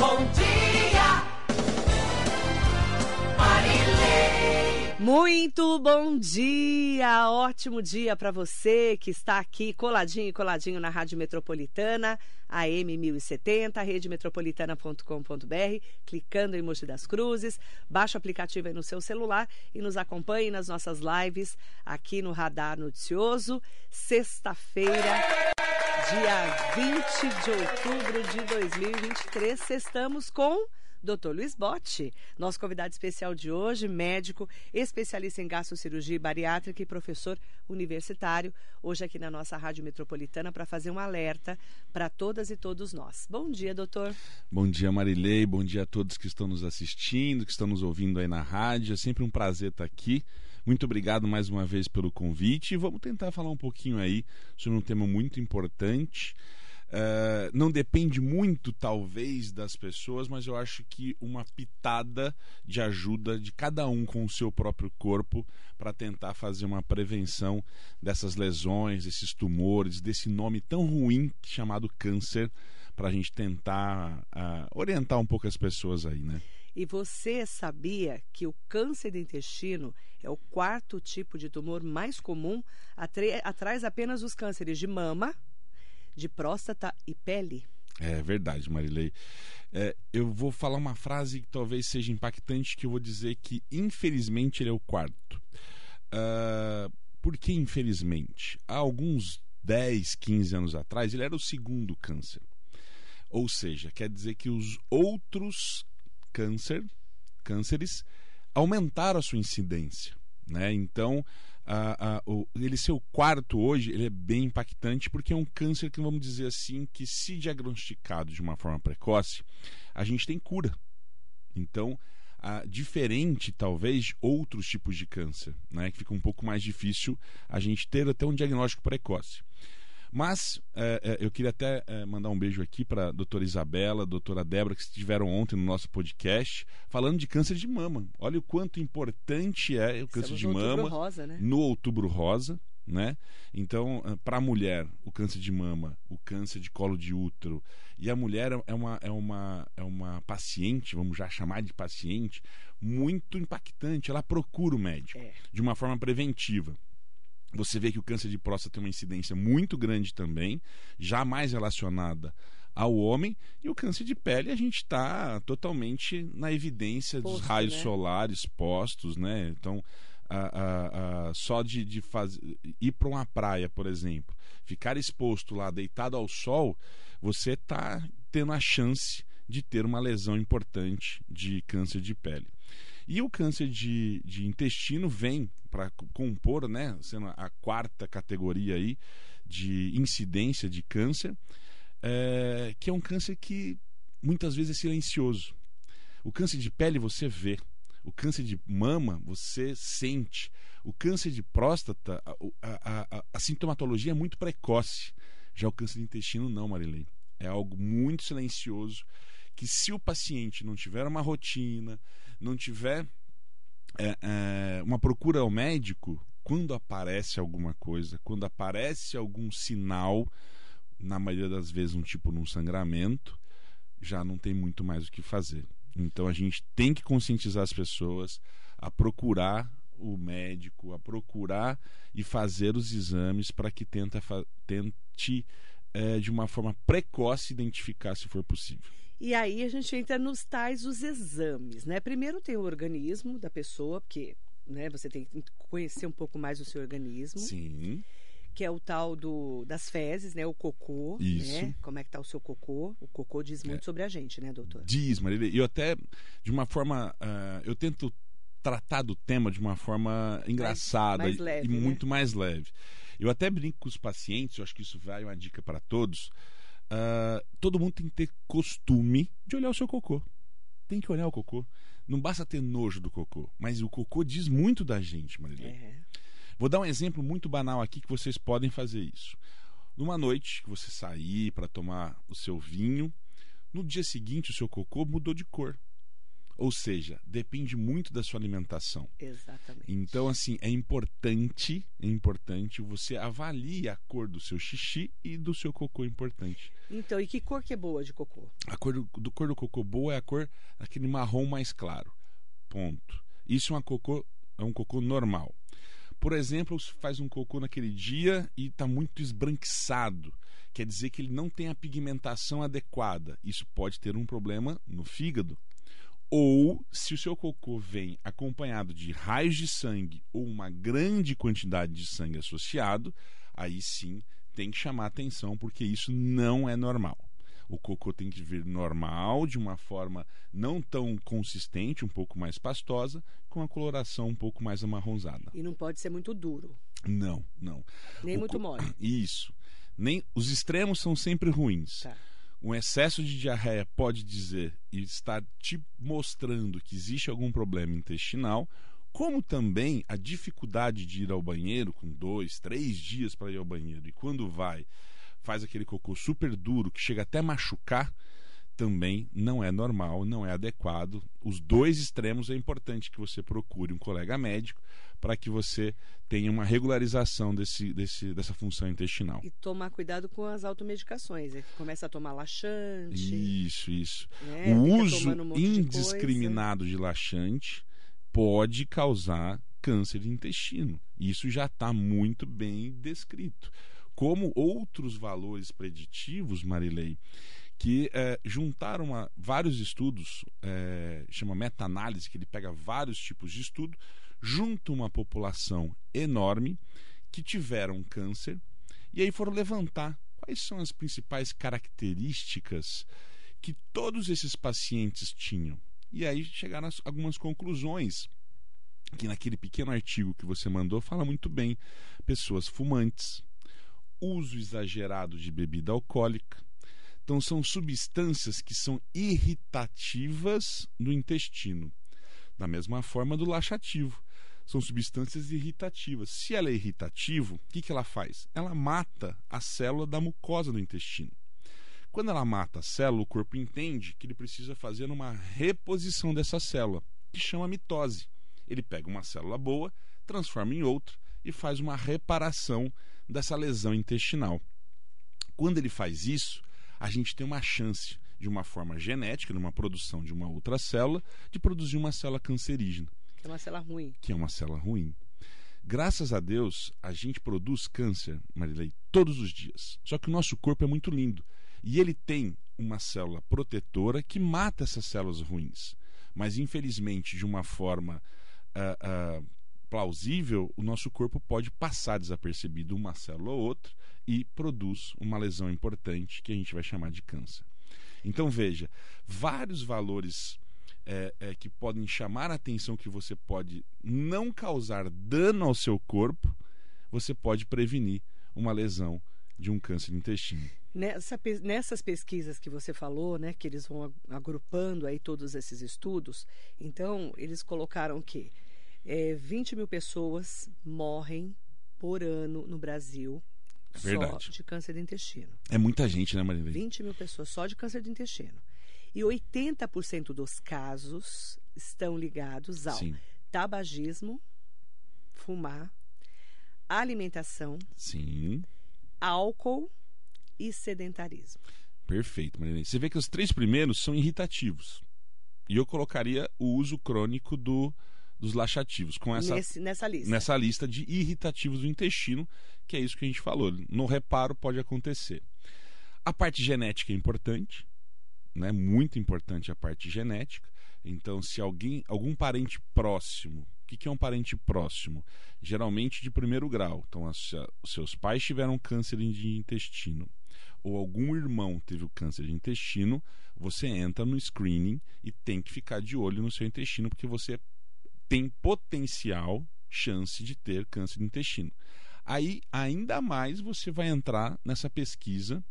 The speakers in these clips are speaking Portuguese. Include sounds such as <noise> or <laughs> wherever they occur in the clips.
Bom Muito bom dia, ótimo dia para você que está aqui coladinho e coladinho na Rádio Metropolitana, AM 1070, redemetropolitana.com.br, clicando em Mogi das Cruzes, baixa o aplicativo aí no seu celular e nos acompanhe nas nossas lives aqui no Radar Noticioso, sexta-feira, dia 20 de outubro de 2023, estamos com Dr. Luiz Botti, nosso convidado especial de hoje, médico, especialista em gastrocirurgia e bariátrica e professor universitário, hoje aqui na nossa Rádio Metropolitana para fazer um alerta para todas e todos nós. Bom dia, doutor. Bom dia, Marilei. Bom dia a todos que estão nos assistindo, que estão nos ouvindo aí na rádio. É sempre um prazer estar aqui. Muito obrigado mais uma vez pelo convite e vamos tentar falar um pouquinho aí sobre um tema muito importante. Uh, não depende muito, talvez, das pessoas, mas eu acho que uma pitada de ajuda de cada um com o seu próprio corpo para tentar fazer uma prevenção dessas lesões, desses tumores, desse nome tão ruim chamado câncer, para a gente tentar uh, orientar um pouco as pessoas aí, né? E você sabia que o câncer do intestino é o quarto tipo de tumor mais comum, atrás apenas dos cânceres de mama, de próstata e pele. É verdade, Marilei. É, eu vou falar uma frase que talvez seja impactante, que eu vou dizer que, infelizmente, ele é o quarto. Uh, por que infelizmente? Há alguns 10, 15 anos atrás, ele era o segundo câncer. Ou seja, quer dizer que os outros câncer, cânceres aumentaram a sua incidência. Né? Então, o, ele ser o quarto hoje, ele é bem impactante porque é um câncer que, vamos dizer assim, que se diagnosticado de uma forma precoce, a gente tem cura. Então, diferente talvez de outros tipos de câncer, né? que fica um pouco mais difícil a gente ter até um diagnóstico precoce. Mas é, é, eu queria até é, mandar um beijo aqui para a doutora Isabela, doutora Débora, que estiveram ontem no nosso podcast, falando de câncer de mama. Olha o quanto importante é o câncer Estamos de no mama Outubro Rosa, né? no outubro rosa. Né? Então, para a mulher, o câncer de mama, o câncer de colo de útero, e a mulher é uma, é uma, é uma paciente, vamos já chamar de paciente, muito impactante. Ela procura o médico É. de uma forma preventiva. Você vê que o câncer de próstata tem uma incidência muito grande também, já mais relacionada ao homem, e o câncer de pele a gente está totalmente na evidência dos Posto, raios né? solares postos, né? Então, a- a- a- só de, de faz... ir para uma praia, por exemplo, ficar exposto lá, deitado ao sol, você está tendo a chance de ter uma lesão importante de câncer de pele. E o câncer de, de intestino vem para compor, né, sendo a quarta categoria aí de incidência de câncer, é, que é um câncer que muitas vezes é silencioso. O câncer de pele você vê, o câncer de mama você sente, o câncer de próstata, a, a, a, a sintomatologia é muito precoce. Já o câncer de intestino não, Marilei. É algo muito silencioso que se o paciente não tiver uma rotina, não tiver é, é, uma procura ao médico, quando aparece alguma coisa, quando aparece algum sinal, na maioria das vezes um tipo de um sangramento, já não tem muito mais o que fazer. Então a gente tem que conscientizar as pessoas a procurar o médico, a procurar e fazer os exames para que tenta, tente é, de uma forma precoce identificar se for possível. E aí a gente entra nos tais os exames, né? Primeiro tem o organismo da pessoa, porque né, você tem que conhecer um pouco mais o seu organismo, Sim. que é o tal do, das fezes, né? O cocô, Isso. né? Como é que tá o seu cocô? O cocô diz muito sobre a gente, né, doutor? Diz, Marília. E eu até, de uma forma. ah, eu tento tratar do tema de uma forma engraçada mais e- leve, e né? muito mais leve. Eu até brinco com os pacientes, eu acho que isso vai uma dica para todos. Ah, todo mundo tem que ter costume de olhar o seu cocô. Tem que olhar o cocô. Não basta ter nojo do cocô, mas o cocô diz muito da gente, Marília. É. Vou dar um exemplo muito banal aqui que vocês podem fazer isso. Numa noite que você sair para tomar o seu vinho, no dia seguinte o seu cocô mudou de cor. Ou seja, depende muito da sua alimentação. Exatamente. Então, assim, é importante, é importante você avalie a cor do seu xixi e do seu cocô importante. Então, e que cor que é boa de cocô? A cor do, do cor do cocô boa é a cor aquele marrom mais claro. Ponto. Isso é uma cocô, é um cocô normal. Por exemplo, você faz um cocô naquele dia e está muito esbranquiçado. Quer dizer que ele não tem a pigmentação adequada. Isso pode ter um problema no fígado. Ou, se o seu cocô vem acompanhado de raios de sangue ou uma grande quantidade de sangue associado, aí sim tem que chamar atenção, porque isso não é normal. O cocô tem que vir normal, de uma forma não tão consistente, um pouco mais pastosa, com a coloração um pouco mais amarronzada. E não pode ser muito duro, Não, não. nem O muito co- mole. Isso. Nem os extremos são sempre ruins. Tá. Um excesso de diarreia pode dizer e estar te mostrando que existe algum problema intestinal, como também a dificuldade de ir ao banheiro com dois, três dias para ir ao banheiro e quando vai faz aquele cocô super duro que chega até machucar, também não é normal, não é adequado. Os dois extremos é importante que você procure um colega médico para que você tenha uma regularização desse, desse, dessa função intestinal. E tomar cuidado com as automedicações. É que começa a tomar laxante. Isso, isso. né? o Fica uso um monte de indiscriminado de laxante pode causar câncer de intestino. Isso já está muito bem descrito. Como outros valores preditivos, Marilei, que eh, juntaram vários estudos, eh, chama meta-análise, que ele pega vários tipos de estudo, junto uma população enorme que tiveram câncer, e aí foram levantar quais são as principais características que todos esses pacientes tinham. E aí chegaram a algumas conclusões que naquele pequeno artigo que você mandou fala muito bem. Pessoas fumantes, uso exagerado de bebida alcoólica. Então são substâncias que são irritativas no intestino. Da mesma forma do laxativo. São substâncias irritativas. Se ela é irritativo, o que, que ela faz? Ela mata a célula da mucosa do intestino. Quando ela mata a célula, o corpo entende que ele precisa fazer uma reposição dessa célula, que chama mitose. Ele pega uma célula boa, transforma em outra e faz uma reparação dessa lesão intestinal. Quando ele faz isso, a gente tem uma chance, de uma forma genética, numa produção de uma outra célula, de produzir uma célula cancerígena Que é uma célula ruim. que é uma célula ruim. Graças a Deus, a gente produz câncer, Marilei, todos os dias. Só que o nosso corpo é muito lindo. E ele tem uma célula protetora que mata essas células ruins. Mas, infelizmente, de uma forma ah, ah, plausível, o nosso corpo pode passar desapercebido uma célula ou outra e produz uma lesão importante que a gente vai chamar de câncer. Então, veja, vários valores é, é, que podem chamar a atenção que você pode não causar dano ao seu corpo, você pode prevenir uma lesão de um câncer de intestino. Nessa nessas pesquisas que você falou, né, que eles vão ag- agrupando aí todos esses estudos, então eles colocaram que é, 20 mil pessoas morrem por ano no Brasil É só de câncer de intestino. É muita gente, né, Marilei? 20 mil pessoas só de câncer de intestino. E 80% dos casos estão ligados ao Sim, tabagismo, fumar, alimentação, sim. álcool e sedentarismo. Perfeito, Marilene. Você vê que os três primeiros são irritativos. E eu colocaria o uso crônico do, dos laxativos com essa, Nesse- nessa lista. nessa lista de irritativos do intestino, que é isso que a gente falou. No reparo pode acontecer. A parte genética é importante, né? Muito importante a parte genética. Então, se alguém, algum parente próximo, o que, que é um parente próximo? Geralmente de primeiro grau. Então, as- os seus pais tiveram câncer de intestino, ou algum irmão teve o câncer de intestino, você entra no screening e tem que ficar de olho no seu intestino, porque você tem potencial chance de ter câncer de intestino. Aí, ainda mais, você vai entrar nessa pesquisa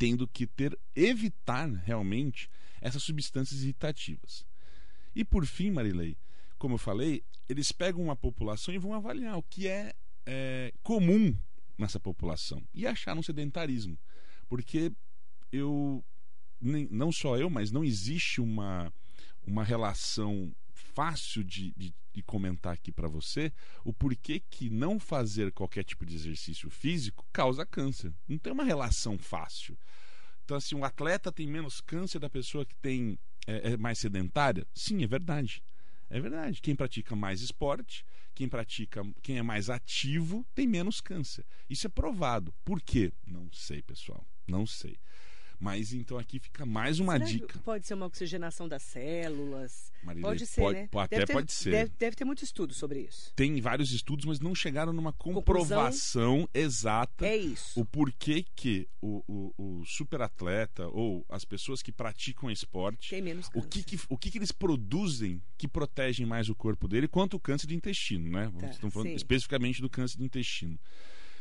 tendo que ter evitar realmente essas substâncias irritativas. E por fim, Marilei, como eu falei, eles pegam uma população e vão avaliar o que é, é, comum nessa população e acharam sedentarismo, porque eu nem- não só eu, mas não existe uma uma relação fácil de, de, de comentar aqui para você o porquê que não fazer qualquer tipo de exercício físico causa câncer. Não tem uma relação fácil. Então, assim, um atleta tem menos câncer da pessoa que tem é, é mais sedentária? Sim, é verdade. É verdade. Quem pratica mais esporte, quem pratica, quem é mais ativo, tem menos câncer. Isso é provado. Por quê? Não sei, pessoal. Não sei. Mas então aqui fica mais uma Será dica. Pode ser uma oxigenação das células. Marilei, pode ser, pode- né? até Deve ter- pode ser. Deve, deve ter muito estudo sobre isso. Tem vários estudos, mas não chegaram numa Conclusão? comprovação exata É isso. o porquê que o, o, o superatleta ou as pessoas que praticam esporte Tem menos o que, que, o que, que eles produzem que protegem mais o corpo dele quanto o câncer de intestino, né? Tá, Estamos falando sim. especificamente do câncer de intestino.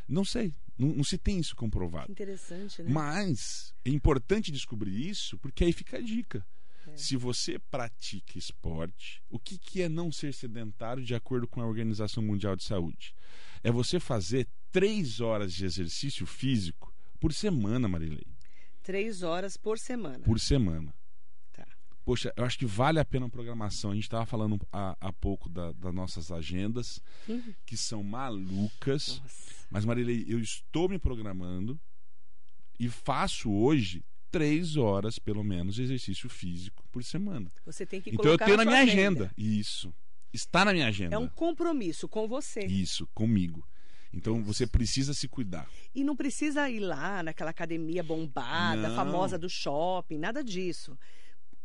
Não sei, não, não se tem isso comprovado. interessante, né? Mas é importante descobrir isso porque aí fica a dica. É. Se você pratica esporte, o que, que é não ser sedentário de acordo com a Organização Mundial de Saúde? É você fazer três horas de exercício físico por semana, Marilei. Três horas por semana. Por semana. Poxa, eu acho que vale a pena a programação. A gente estava falando há, há pouco da- das nossas agendas, Uhum. que são malucas. Nossa. Mas, Marilei, eu estou me programando e faço hoje três horas, pelo menos, de exercício físico por semana. Você tem que Então eu colocar tenho na sua minha agenda. Isso. Está na minha agenda. É um compromisso com você. Isso, comigo. Então você precisa se cuidar. E não precisa ir lá naquela academia bombada, Não. famosa do shopping, nada disso.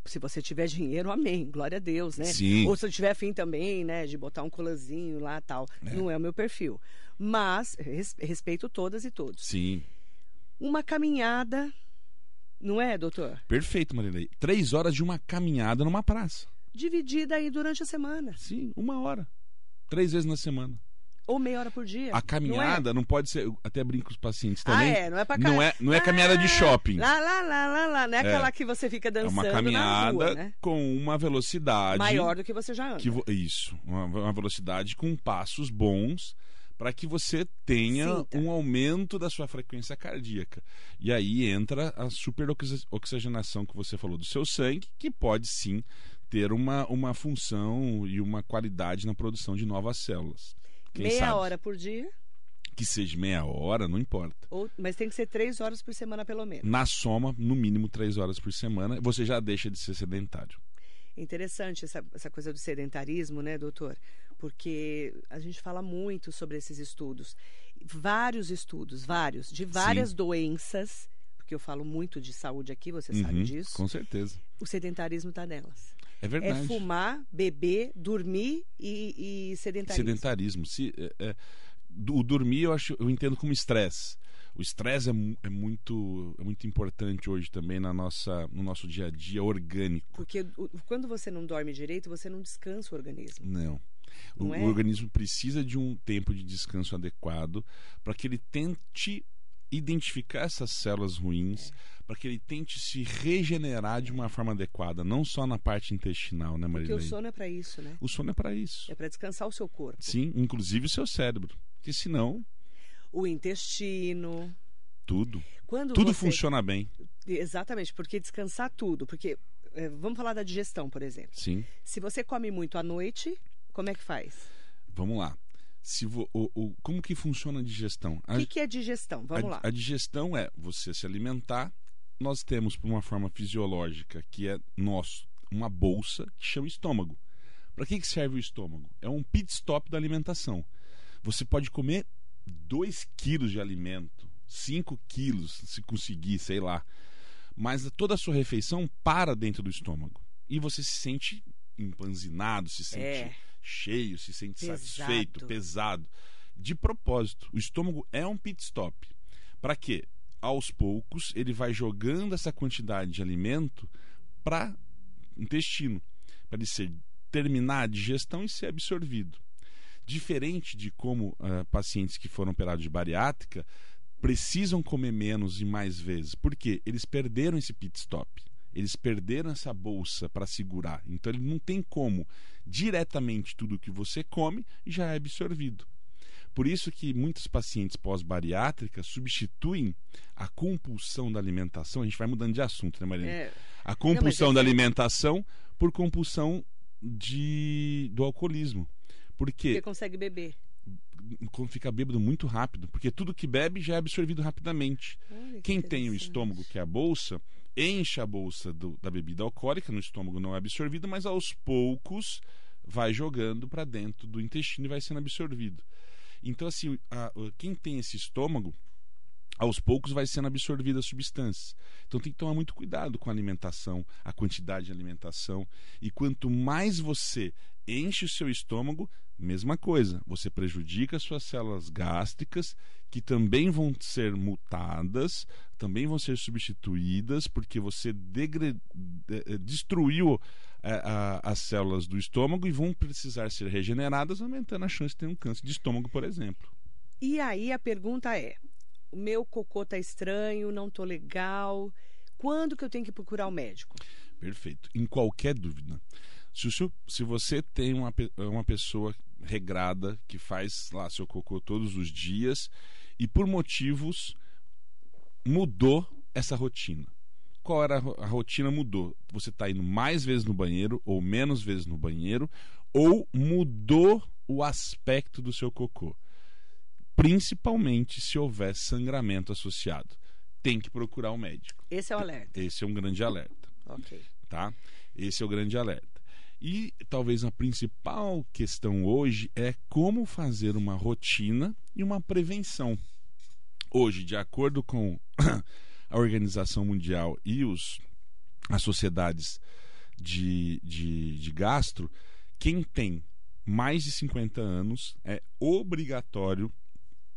Se você tiver dinheiro, amém, glória a Deus, né? Sim. Ou se eu tiver afim também, né, de botar um colanzinho lá tal. Não é o meu perfil. Mas res- respeito todas e todos. Sim. Uma caminhada, não é, doutor? Perfeito, Marilei. Três horas de uma caminhada numa praça. Dividida aí durante a semana. Sim, uma hora. Três vezes na semana. Ou meia hora por dia. A caminhada não, pode ser. eu Até brinco com os pacientes Não é? também. Ah, é, não é pra não é, não é caminhada de shopping. Lá, lá, lá, lá, lá. Não é, É. aquela que você fica É dançando uma na caminhada rua, né? com uma velocidade. Maior do que você já anda. que vo- Isso, uma, uma velocidade com passos bons para que você tenha Sinta. um aumento da sua frequência cardíaca. E aí entra a superoxigenação que você falou do seu sangue, que pode sim ter uma, uma função e uma qualidade na produção de novas células. Quem Meia sabe? hora por dia, Que seja meia hora, não importa. ou, mas tem que ser três horas por semana, pelo menos. Na soma, no mínimo três horas por semana, você já deixa de ser sedentário. Interessante essa, essa coisa do sedentarismo, né, doutor? Porque a gente fala muito sobre esses estudos. Vários estudos, vários, de várias doenças, porque eu falo muito de saúde aqui, você sabe Uhum, disso. Com certeza. O sedentarismo está nelas. É verdade. É fumar, beber, dormir e, e sedentarismo. sedentarismo. Se, é, é, o dormir eu acho, eu entendo como estresse. O estresse é, é muito, é muito importante hoje também na nossa, no nosso dia a dia orgânico. Porque quando você não dorme direito, você não descansa o organismo. Não. O, Não é? o organismo precisa de um tempo de descanso adequado para que ele tente identificar essas células ruins, É. para que ele tente se regenerar de uma forma adequada, não só na parte intestinal, né, Porque Marilei? o sono é para isso, né? O sono é para isso. É para descansar o seu corpo. Sim, inclusive o seu cérebro. Porque senão, O intestino. tudo. Quando Tudo você- funciona bem. Exatamente, porque descansar tudo. Porque, eh, vamos falar da digestão, por exemplo. Sim. Se você come muito à noite, como é que faz? Vamos lá. Se vo- o, o- como que funciona a digestão? O que, que é digestão? Vamos a- lá. a digestão é você se alimentar. Nós temos, por uma forma fisiológica, que é nosso, uma bolsa que chama estômago. Para que, que serve o estômago? É um pit stop da alimentação. Você pode comer 2 quilos de alimento, 5 quilos, se conseguir, sei lá. Mas toda a sua refeição para dentro do estômago. E você se sente empanzinado, se sente É. cheio, se sente Pesado. satisfeito, pesado. De propósito, o estômago é um pit stop. Para quê? Aos poucos, ele vai jogando essa quantidade de alimento para intestino, para ele ser, terminar a digestão e ser absorvido. Diferente de como ah, pacientes que foram operados de bariátrica precisam comer menos e mais vezes. Por quê? Eles perderam esse pit stop. Eles perderam essa bolsa para segurar. Então ele não tem como diretamente tudo que você come já é absorvido. Por isso que muitos pacientes pós-bariátrica substituem a compulsão da alimentação. A gente vai mudando de assunto, né, Maria? É, A compulsão Não, da esse- alimentação por compulsão de, do alcoolismo. Porque Porque consegue beber. fica bêbado muito rápido, porque tudo que bebe já é absorvido rapidamente. Olha que Quem tem o estômago, que é a bolsa, enche a bolsa do- da bebida alcoólica, no estômago não é absorvida, mas aos poucos vai jogando para dentro do intestino e vai sendo absorvido. Então, assim, a- a- quem tem esse estômago, aos poucos vai sendo absorvida as substâncias. Então tem que tomar muito cuidado com a alimentação, a quantidade de alimentação. E quanto mais você enche o seu estômago, mesma coisa, você prejudica as suas células gástricas, que também vão ser mutadas, também vão ser substituídas, porque você degre- de- eh, destruiu eh, a- as células do estômago e vão precisar ser regeneradas, aumentando a chance de ter um câncer de estômago, por exemplo. E aí a pergunta é: o meu cocô tá estranho, não tô legal. Quando que eu tenho que procurar o médico? Perfeito. Em qualquer dúvida. Se, seu- se você tem uma, uma pessoa regrada que faz lá seu cocô todos os dias e por motivos mudou essa rotina. Qual era a ro- a rotina? Mudou. Você está indo mais vezes no banheiro ou menos vezes no banheiro ou mudou o aspecto do seu cocô. Principalmente se houver sangramento associado. Tem que procurar o médico. Esse é o alerta. Esse é um grande alerta Ok. tá? Esse é o grande alerta. E talvez a principal questão hoje é como fazer uma rotina e uma prevenção. Hoje, de acordo com <coughs> a Organização Mundial e os, as sociedades de, de, de gastro, quem tem mais de 50 anos é obrigatório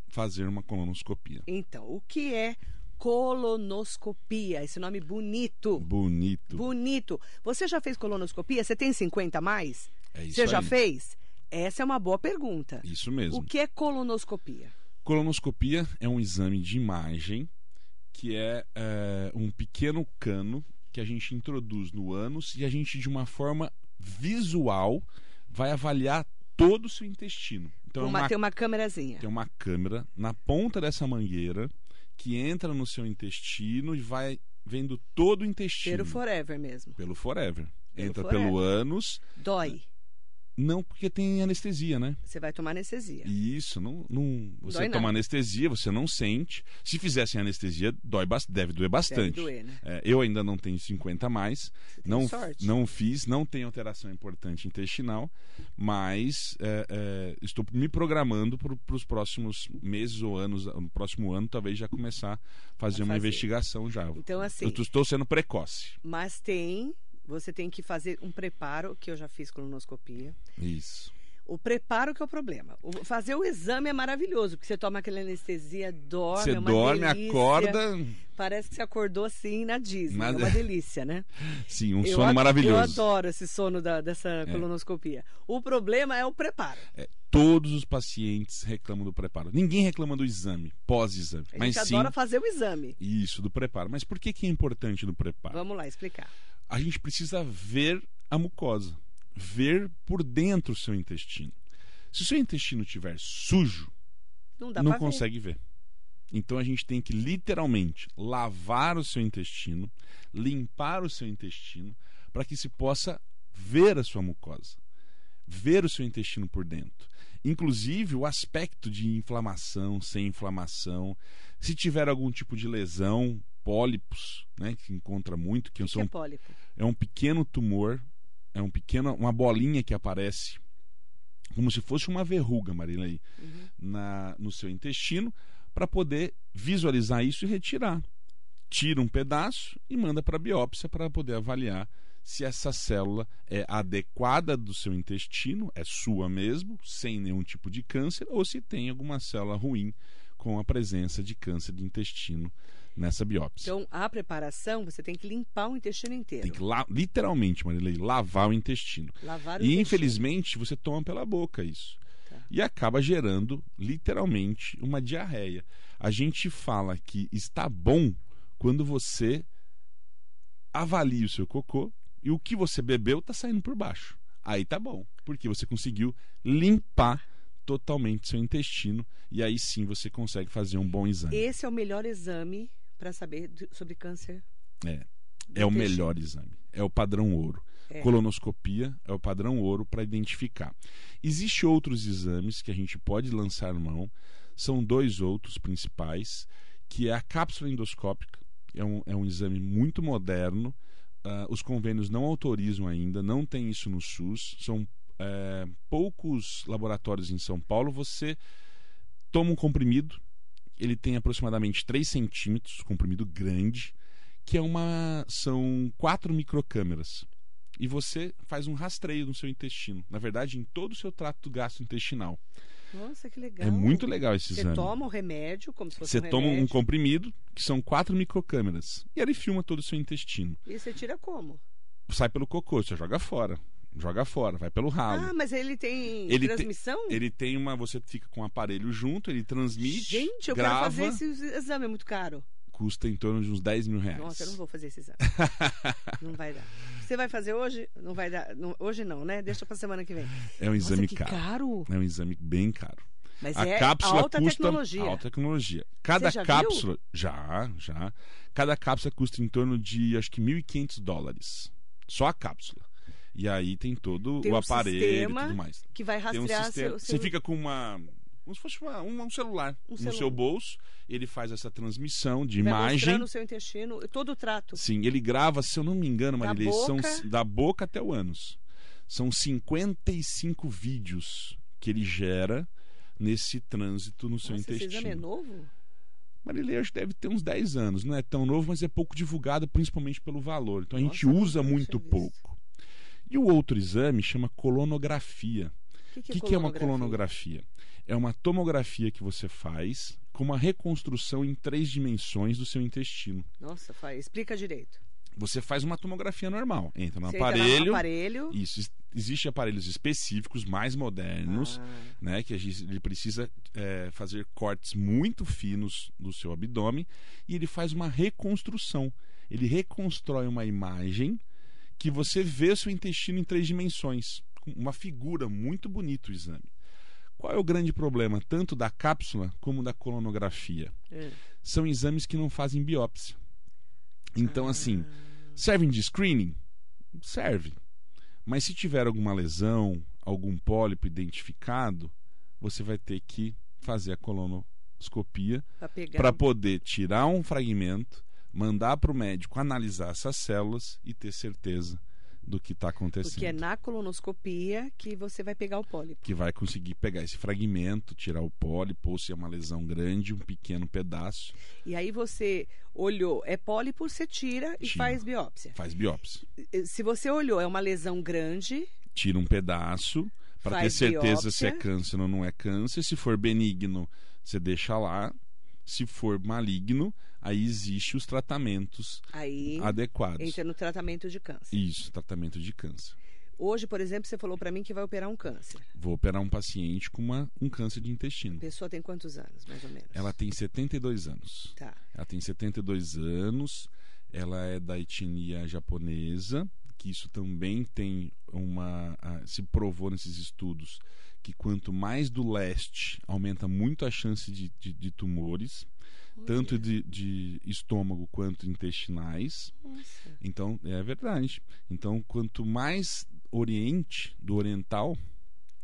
fazer uma colonoscopia. Então, o que é colonoscopia? Esse nome bonito. Bonito. Bonito. Você já fez colonoscopia? Você tem 50 a mais? É isso Você já aí. fez? Essa é uma boa pergunta. Isso mesmo. O que é colonoscopia? Colonoscopia é um exame de imagem que é, é, um pequeno cano que a gente introduz no ânus e a gente, de uma forma visual, vai avaliar todo o seu intestino. Então, é Uma- uma, Tem uma câmerazinha. tem uma câmera na ponta dessa mangueira que entra no seu intestino e vai vendo todo o intestino. Cheiro forever mesmo. Pelo forever. Pelo Entra forever. pelo ânus. Dói. Não porque tem anestesia, né? Você vai tomar anestesia. Isso, não, não, você Dói toma anestesia, você não sente. Se fizessem anestesia, dói, deve doer bastante. Deve doer, né? É, eu ainda não tenho 50 a mais, não, sorte. não fiz, não tenho alteração importante intestinal, mas é, é, estou me programando para os próximos meses ou anos, no próximo ano, talvez já começar a fazer A uma fazer. investigação já. Então, assim, eu estou sendo precoce. mas tem, você tem que fazer um preparo, que eu já fiz colonoscopia. Isso. O preparo que é o problema. O- fazer o exame é maravilhoso, porque você toma aquela anestesia, dorme, Você é uma dorme, delícia. acorda, Parece que você acordou assim na Disney. Nada- É uma delícia, né? sim, um Eu sono maravilhoso. Eu adoro esse sono da- dessa colonoscopia. O problema é o preparo. É, todos os pacientes reclamam do preparo. Ninguém reclama do exame, pós-exame. A Mas gente sim, adora fazer o exame. isso, do preparo. Mas por que, que é importante no preparo? Vamos lá explicar. A gente precisa ver a mucosa, ver por dentro o seu intestino. Se o seu intestino estiver sujo, Não dá não pra ver. consegue ver. Então a gente tem que literalmente lavar o seu intestino, limpar o seu intestino, para que se possa ver a sua mucosa, ver o seu intestino por dentro. Inclusive o aspecto de inflamação, sem inflamação, se tiver algum tipo de lesão, pólipos, né, que encontra muito, que, que são é pólipo? é um pequeno tumor, é um pequeno, uma bolinha que aparece como se fosse uma verruga, Marilei, Uhum. na, no seu intestino, para poder visualizar isso e retirar. Tira um pedaço e manda para a biópsia para poder avaliar se essa célula é adequada do seu intestino, é sua mesmo, sem nenhum tipo de câncer, ou se tem alguma célula ruim com a presença de câncer de intestino nessa biópsia. Então, a preparação, você tem que limpar o intestino inteiro. Tem que literalmente, Marilei, lavar o intestino. Lavar o E intestino. infelizmente você toma pela boca isso. Tá. E acaba gerando literalmente uma diarreia. A gente fala que está bom quando você avalia o seu cocô e o que você bebeu está saindo por baixo. Aí tá bom, porque você conseguiu limpar totalmente seu intestino e aí sim você consegue fazer um bom exame. Esse é o melhor exame para saber do- sobre câncer. É. É o melhor exame. É o padrão ouro. É. Colonoscopia é o padrão ouro para identificar. Existem outros exames que a gente pode lançar mão, são dois outros principais, que é a cápsula endoscópica, é um, é um exame muito moderno, ah, os convênios não autorizam ainda, não tem isso no SUS, são é, poucos laboratórios em São Paulo. Você toma um comprimido, ele tem aproximadamente 3 centímetros, comprimido grande, que é uma. são quatro microcâmeras. E você faz um rastreio no seu intestino. Na verdade, em todo o seu trato gastrointestinal. Nossa, que legal. É muito legal esse Você exame. toma o remédio, como se fosse Você um toma um comprimido, que são quatro microcâmeras. E ele filma todo o seu intestino. E você tira como? Sai pelo cocô, você joga fora. Joga fora, vai pelo ralo. Ah, mas ele tem Ele te- transmissão? Ele tem uma. Você fica com o aparelho junto, ele transmite. Gente, eu grava, quero fazer esse exame, é muito caro. Custa em torno de uns 10 mil reais. Nossa, eu não vou fazer esse exame. <laughs> não vai dar. Você vai fazer hoje? Não vai dar. não- hoje não, né? Deixa pra semana que vem. É um exame Nossa, caro. caro. É um exame bem caro. Mas a é cápsula alta custa tecnologia. alta tecnologia. Cada já cápsula, já, já. Cada cápsula custa em torno de acho que 1.500 dólares. Só a cápsula. E aí tem todo Tem o um aparelho e tudo mais. Que vai Tem um rastrear sistema. seu, Você seu... fica com uma como se fosse uma- um, um celular no celu- seu bolso, ele faz essa transmissão de vai imagem. mostrando o seu intestino, todo o trato. Sim, ele grava, se eu não me engano, Da Marilei, são boca? da boca até o ânus. São 55 vídeos que ele gera nesse trânsito no seu Nossa, esse exame é intestino. novo? Marilei acho que deve ter uns 10 anos, não é tão novo, mas é pouco divulgado, principalmente pelo valor. Então a gente Nossa, usa nunca muito pouco. E o outro exame chama colonografia. O que, que, que é uma colonografia? É uma tomografia que você faz com uma reconstrução em três dimensões do seu intestino. Nossa, faz. explica direito. Você faz uma tomografia normal, entra no Você entra aparelho. no aparelho. Isso, existem aparelhos específicos, mais modernos, Ah, né, que a gente, ele precisa é, fazer cortes muito finos do seu abdômen e ele faz uma reconstrução. Ele reconstrói uma imagem que você vê seu intestino em três dimensões, uma figura muito bonita o exame. Qual é o grande problema, tanto da cápsula como da colonografia? é. São exames que não fazem biópsia. Então, Ah. assim, servem de screening? Serve. Mas se tiver alguma lesão, algum pólipo identificado, você vai ter que fazer a colonoscopia para poder tirar um fragmento, mandar para o médico analisar essas células e ter certeza do que está acontecendo. Porque é na colonoscopia que você vai pegar o pólipo. Que vai conseguir pegar esse fragmento, tirar o pólipo, ou se é uma lesão grande, um pequeno pedaço, E aí você olhou, é pólipo, você tira e Tira. faz biópsia. faz biópsia. Se você olhou, é uma lesão grande, tira um pedaço para ter certeza se é biópsia. câncer ou não é câncer. Se for benigno, você deixa lá. Se for maligno, aí existe os tratamentos aí adequados. entra no tratamento de câncer. Isso, tratamento de câncer. Hoje, por exemplo, você falou pra mim que vai operar um câncer. Vou operar um paciente com uma, um câncer de intestino. A pessoa tem quantos anos, mais ou menos? Ela tem 72 anos. Tá. Ela tem 72 anos, ela é da etnia japonesa, que isso também tem uma. se provou nesses estudos que quanto mais do leste aumenta muito a chance de, de, de tumores, tanto de, de estômago quanto intestinais. Nossa. Então, é verdade. Então, quanto mais oriente do oriental,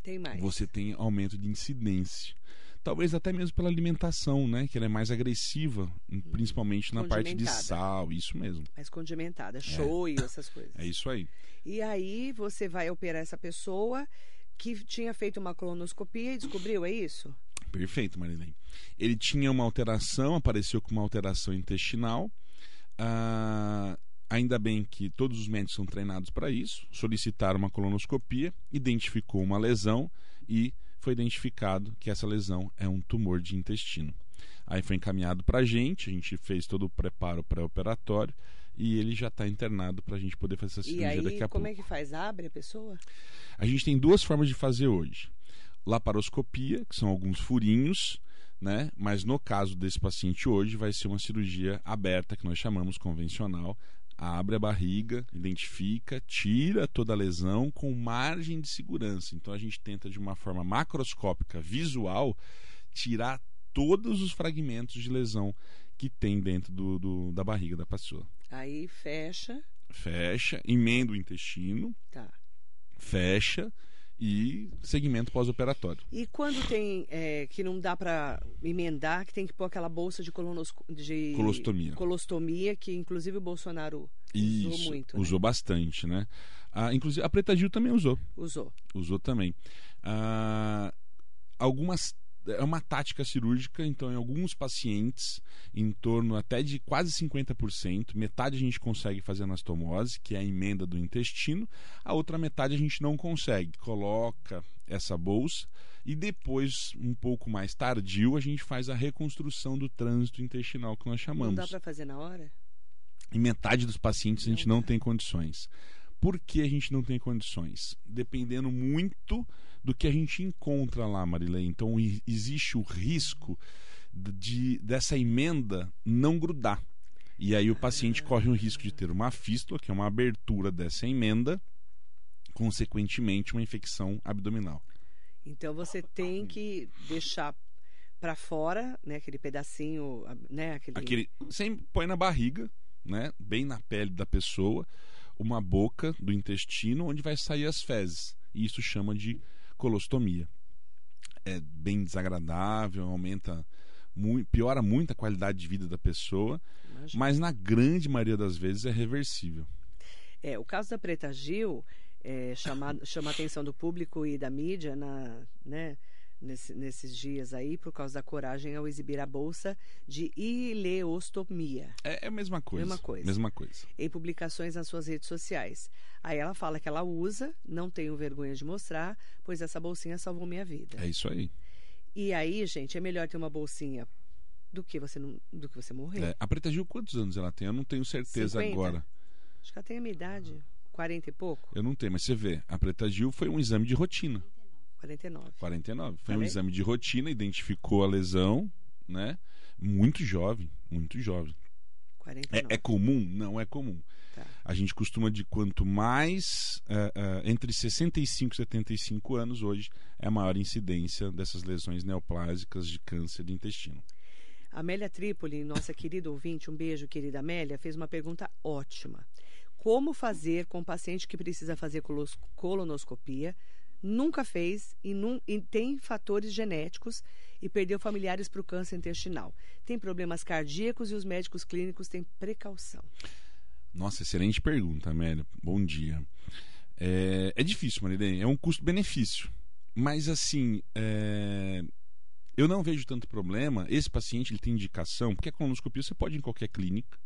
Tem você tem aumento de incidência. Talvez até mesmo pela alimentação, né? Que ela é mais agressiva, principalmente na parte de sal, isso mesmo. Mais condimentada, shoyu, essas coisas. É isso aí. E aí você vai operar essa pessoa que tinha feito uma colonoscopia e descobriu, é isso? Perfeito, Marilene. Ele tinha uma alteração, apareceu com uma alteração intestinal. Ah, ainda bem que todos os médicos são treinados para isso. Solicitaram uma colonoscopia, identificou uma lesão e foi identificado que essa lesão é um tumor de intestino. Aí foi encaminhado para a gente, a gente fez todo o preparo pré-operatório e ele já está internado para a gente poder fazer essa E cirurgia aí, daqui a como pouco. é que faz? Abre a pessoa? A gente tem duas formas de fazer hoje. Laparoscopia, que são alguns furinhos, né? Mas no caso desse paciente hoje, vai ser uma cirurgia aberta, que nós chamamos convencional. Abre a barriga, identifica, tira toda a lesão com margem de segurança. Então a gente tenta, de uma forma macroscópica, visual, tirar todos os fragmentos de lesão que tem dentro do, do- da barriga da pessoa. Aí fecha. fecha, emenda o intestino, Tá. fecha e segmento pós-operatório. E quando tem é, que não dá para emendar, que tem que pôr aquela bolsa de, de Colostomia. colostomia, que inclusive o Bolsonaro usou Isso, muito. né? usou bastante, né? Ah, inclusive, a Preta Gil também usou. Usou. Usou também. Ah, algumas. É uma tática cirúrgica, então, em alguns pacientes, em torno até de quase 50%, metade a gente consegue fazer anastomose, que é a emenda do intestino, a outra metade a gente não consegue. Coloca essa bolsa e depois, um pouco mais tardio, a gente faz a reconstrução do trânsito intestinal que nós Não chamamos. dá para fazer na hora? Em metade dos pacientes a gente Não não tem condições. Por que a gente não tem condições? Dependendo muito do que a gente encontra lá, Marilei. Então existe o risco de dessa emenda não grudar. E aí o paciente corre o risco de ter uma fístula, que é uma abertura dessa emenda, consequentemente uma infecção abdominal. Então você tem que deixar para fora, né, aquele pedacinho, né, aquele, Aquele, sempre põe na barriga, né, bem na pele da pessoa, uma boca do intestino onde vai sair as fezes. E isso chama de colostomia. É bem desagradável, aumenta, mui- piora muito a qualidade de vida da pessoa, Imagina. mas na grande maioria das vezes é reversível. É, o caso da Preta Gil é, chama, chama a atenção do público e da mídia na, né, nesse- nesses dias aí, por causa da coragem ao exibir a bolsa de ileostomia É, é a mesma coisa. Mesma coisa. Mesma coisa. em publicações nas suas redes sociais. Aí ela fala que ela usa, não tenho vergonha de mostrar, pois essa bolsinha salvou minha vida. É isso aí. E aí, gente, é melhor ter uma bolsinha do que você não, do que você morrer. É, a Preta Gil, quantos anos ela tem? Eu não tenho certeza 50? agora. Acho que ela tem a minha idade, 40 e pouco, Eu não tenho, mas você vê, a Preta Gil foi um exame de rotina. 49. 49. Foi Tá um vendo? exame de rotina, identificou a lesão, né? Muito jovem, muito jovem. 49. É, é comum? Não é comum. Tá. A gente costuma de quanto mais é, é, entre 65 e 75 anos hoje é a maior incidência dessas lesões neoplásicas de câncer de intestino. Amélia Trípoli, nossa <coughs> querida ouvinte, um beijo, querida Amélia, fez uma pergunta ótima. Como fazer com um paciente que precisa fazer colonoscopia, nunca fez e, nun- e tem fatores genéticos e perdeu familiares para o câncer intestinal? Tem problemas cardíacos e os médicos clínicos têm precaução. Nossa, excelente pergunta, Amélia. Bom dia. É, é difícil, Marilene. É um custo-benefício. Mas, assim, é, eu não vejo tanto problema. Esse paciente ele tem indicação, porque a colonoscopia você pode ir em qualquer clínica,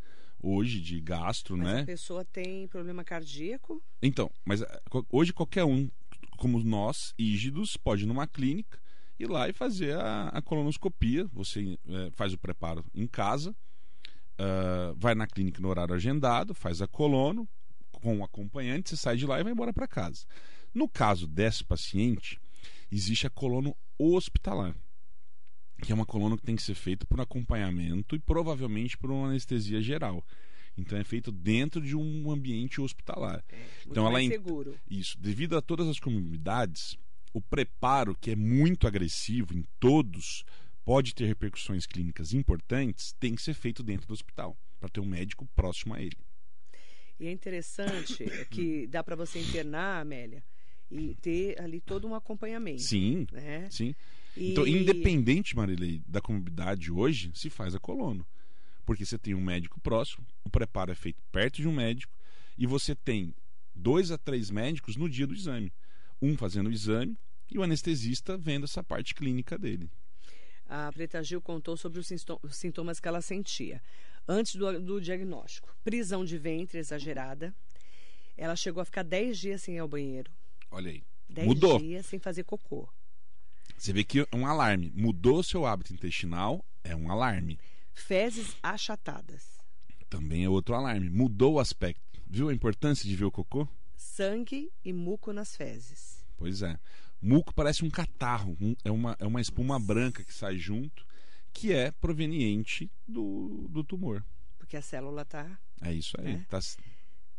hoje, de gastro, Mas né? a pessoa tem problema cardíaco, Então, mas co- hoje qualquer um, como nós, ígidos, pode ir numa clínica, ir lá e fazer a, a colonoscopia. Você eh, faz o preparo em casa, ah, vai na clínica no horário agendado, faz a colono com o acompanhante, você sai de lá e vai embora para casa. No caso desse paciente, existe a colono hospitalar, que é uma colono que tem que ser feita por acompanhamento e provavelmente por uma anestesia geral. Então é feito dentro de um ambiente hospitalar. muito Então, ela mais seguro. Isso. Devido a todas as comorbidades, o preparo, que é muito agressivo em todos, pode ter repercussões clínicas importantes, tem que ser feito dentro do hospital, para ter um médico próximo a ele. E é interessante é que <coughs> dá para você internar, Amélia, e ter ali todo um acompanhamento. Sim, Né? sim. E- Então, independente, Marilei, da comorbidade hoje, se faz a colono. Porque você tem um médico próximo, o preparo é feito perto de um médico, e você tem dois a três médicos no dia do exame. Um fazendo o exame e o anestesista vendo essa parte clínica dele. A Preta Gil contou sobre os sinto- os sintomas que ela sentia antes do, do diagnóstico. Prisão de ventre exagerada. Ela chegou a ficar 10 dias sem ir ao banheiro. Olha aí. 10 Mudou. dias sem fazer cocô. Você vê que é um alarme. Mudou seu hábito intestinal, é um alarme. Fezes achatadas. Também é outro alarme. Mudou o aspecto. Viu a importância de ver o cocô? Sangue e muco nas fezes. Pois é. Muco parece um catarro. um- é, uma, é uma espuma branca que sai junto, que é proveniente do, do tumor. Porque a célula tá, É isso aí. É. Tá-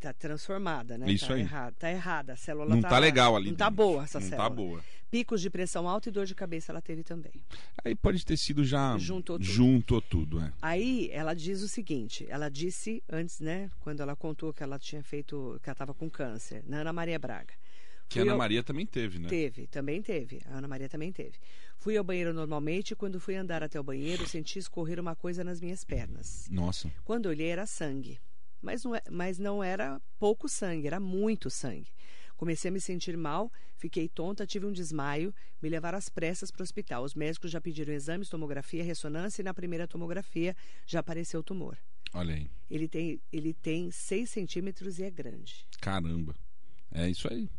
tá transformada, né? Isso tá aí. Errada. Tá errada. A célula não tá legal ali. Não tá dentro. boa essa não célula. tá boa. Picos de pressão alta e dor de cabeça ela teve também. Aí pode ter sido já. Juntou tudo. Juntou tudo, é. Aí ela diz o seguinte: ela disse antes, né, quando ela contou que ela tinha feito, que ela estava com câncer, na Ana Maria Braga. Que a Ana ao- Maria também teve, né? Teve, também teve. A Ana Maria também teve. Fui ao banheiro normalmente e quando fui andar até o banheiro, senti escorrer uma coisa nas minhas pernas. Nossa. Quando olhei era sangue. Mas não, é- mas não era pouco sangue, era muito sangue. Comecei a me sentir mal, fiquei tonta, tive um desmaio, me levaram às pressas para o hospital. Os médicos já pediram exames, tomografia, ressonância e na primeira tomografia já apareceu o tumor. Olha aí. Ele tem, ele tem 6 centímetros e é grande. Caramba. É isso aí.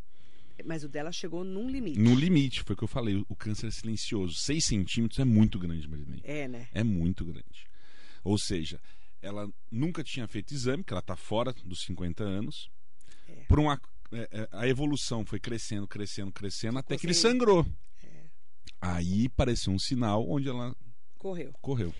Mas o dela chegou num limite. No limite, foi o que eu falei. o- câncer é silencioso. 6 centímetros é muito grande, Marinei. É, né? É muito grande. Ou seja, ela nunca tinha feito exame, que ela está fora dos 50 anos. É. Por uma, a evolução foi crescendo, crescendo, crescendo, até que ele sangrou. É. Aí apareceu um sinal onde ela Correu. correu.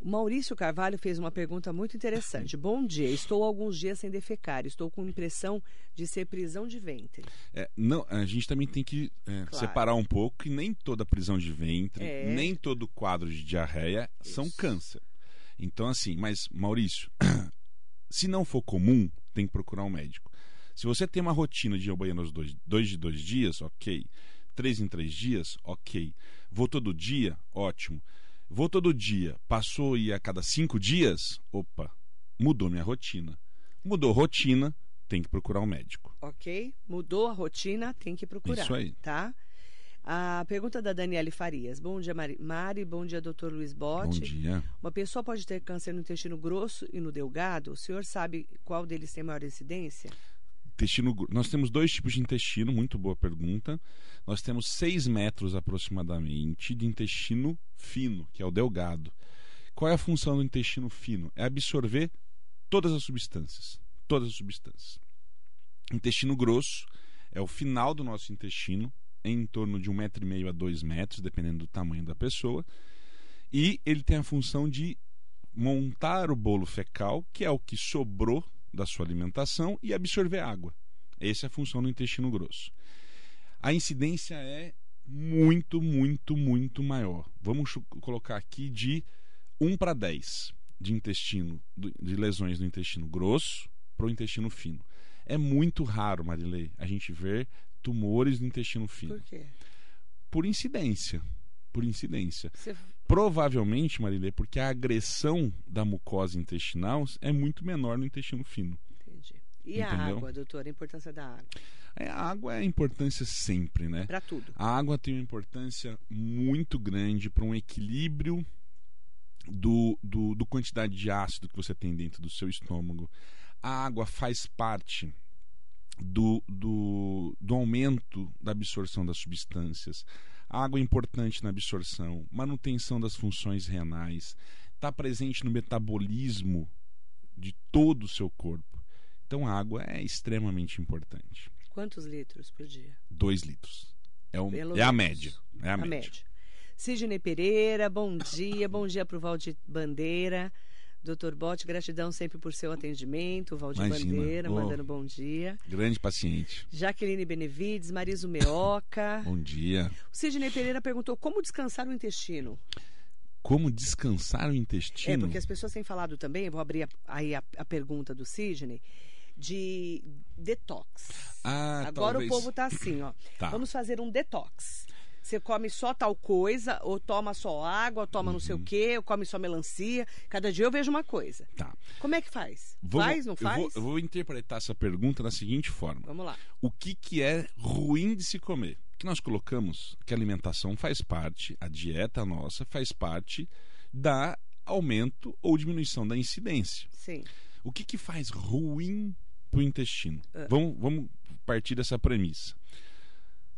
O Maurício Carvalho fez uma pergunta muito interessante. Bom dia, estou alguns dias sem defecar. Estou com impressão de ser prisão de ventre. É, não, a gente também tem que é, Claro. separar um pouco que nem toda prisão de ventre, É. nem todo quadro de diarreia são Isso. câncer. Então, assim, mas, Maurício, <clears throat> se não for comum, tem que procurar um médico. Se você tem uma rotina de ir ao banheiro aos dois, dois de dois dias, ok. Três em três dias, ok. Vou todo dia, ótimo. Vou todo dia, passou a ir a cada cinco dias, opa, mudou minha rotina. Mudou rotina, tem que procurar um médico. Ok? Mudou a rotina, tem que procurar. Isso aí. Tá? A pergunta da Daniele Farias. Bom dia, Mari. Mari. Bom dia, doutor Luiz Bom Botti. dia. Uma pessoa pode ter câncer no intestino grosso e no delgado? O senhor sabe qual deles tem maior incidência? Intestino, nós temos dois tipos de intestino, muito boa pergunta. Nós temos 6 metros aproximadamente de intestino fino, que é o delgado. Qual é a função do intestino fino? É absorver todas as substâncias. Todas as substâncias. Intestino grosso é o final do nosso intestino, em torno de um metro e meio a dois metros, dependendo do tamanho da pessoa. E ele tem a função de montar o bolo fecal, que é o que sobrou da sua alimentação, e absorver água. Essa é a função do intestino grosso. A incidência é muito, muito, muito maior. Vamos colocar aqui de 1 para 10 de intestino, do- de lesões do intestino grosso para o intestino fino. É muito raro, Marilei, a gente ver tumores no intestino fino. Por quê? Por incidência. Por incidência. Você... Provavelmente, Marilê, porque a agressão da mucosa intestinal é muito menor no intestino fino. Entendi. E a Entendeu? água, doutor? A importância da água? É, a água é a importância sempre, né? Para tudo. A água tem uma importância muito grande para um equilíbrio do, do, do quantidade de ácido que você tem dentro do seu estômago. A água faz parte do, do, do aumento da absorção das substâncias. A água é importante na absorção, manutenção das funções renais, está presente no metabolismo de todo o seu corpo. Então a água é extremamente importante. Quantos litros por dia? 2 litros. É, o- é a média. É a, média. Sidney Pereira, bom dia. Bom dia para o Valdir Bandeira. Doutor Bote, gratidão sempre por seu atendimento. Valdir Imagina. Bandeira, Oh. mandando bom dia. Grande paciente. Jaqueline Benevides, Mariso Meoca. <laughs> Bom dia. O Sidney Pereira perguntou como descansar o intestino. Como descansar o É, intestino? porque as pessoas têm falado também, eu vou abrir a- aí a, a pergunta do Sidney, de detox. Ah, Agora talvez. o povo tá assim, ó. Tá. Vamos fazer um detox. Você come só tal coisa, ou toma só água, ou toma não sei o Uhum. quê, ou come só melancia. Cada dia eu vejo uma coisa. Tá. Como é que faz? Vamos- faz, não eu faz? vou- Eu vou, interpretar essa pergunta da seguinte forma: Vamos lá. O que, que é ruim de se comer? Que nós colocamos que a alimentação faz parte, a dieta nossa faz parte da aumento ou diminuição da incidência. Sim. O que, que faz ruim para o intestino? Ah. Vamos, vamos partir dessa premissa.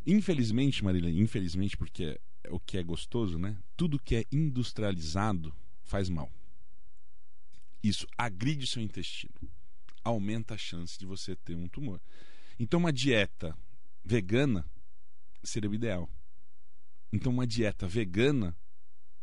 Infelizmente, Marília, infelizmente, porque é, o que é gostoso, né? Tudo que é industrializado faz mal. Isso agride o seu intestino. Aumenta a chance de você ter um tumor. Então, uma dieta vegana seria o ideal. Então, uma dieta vegana,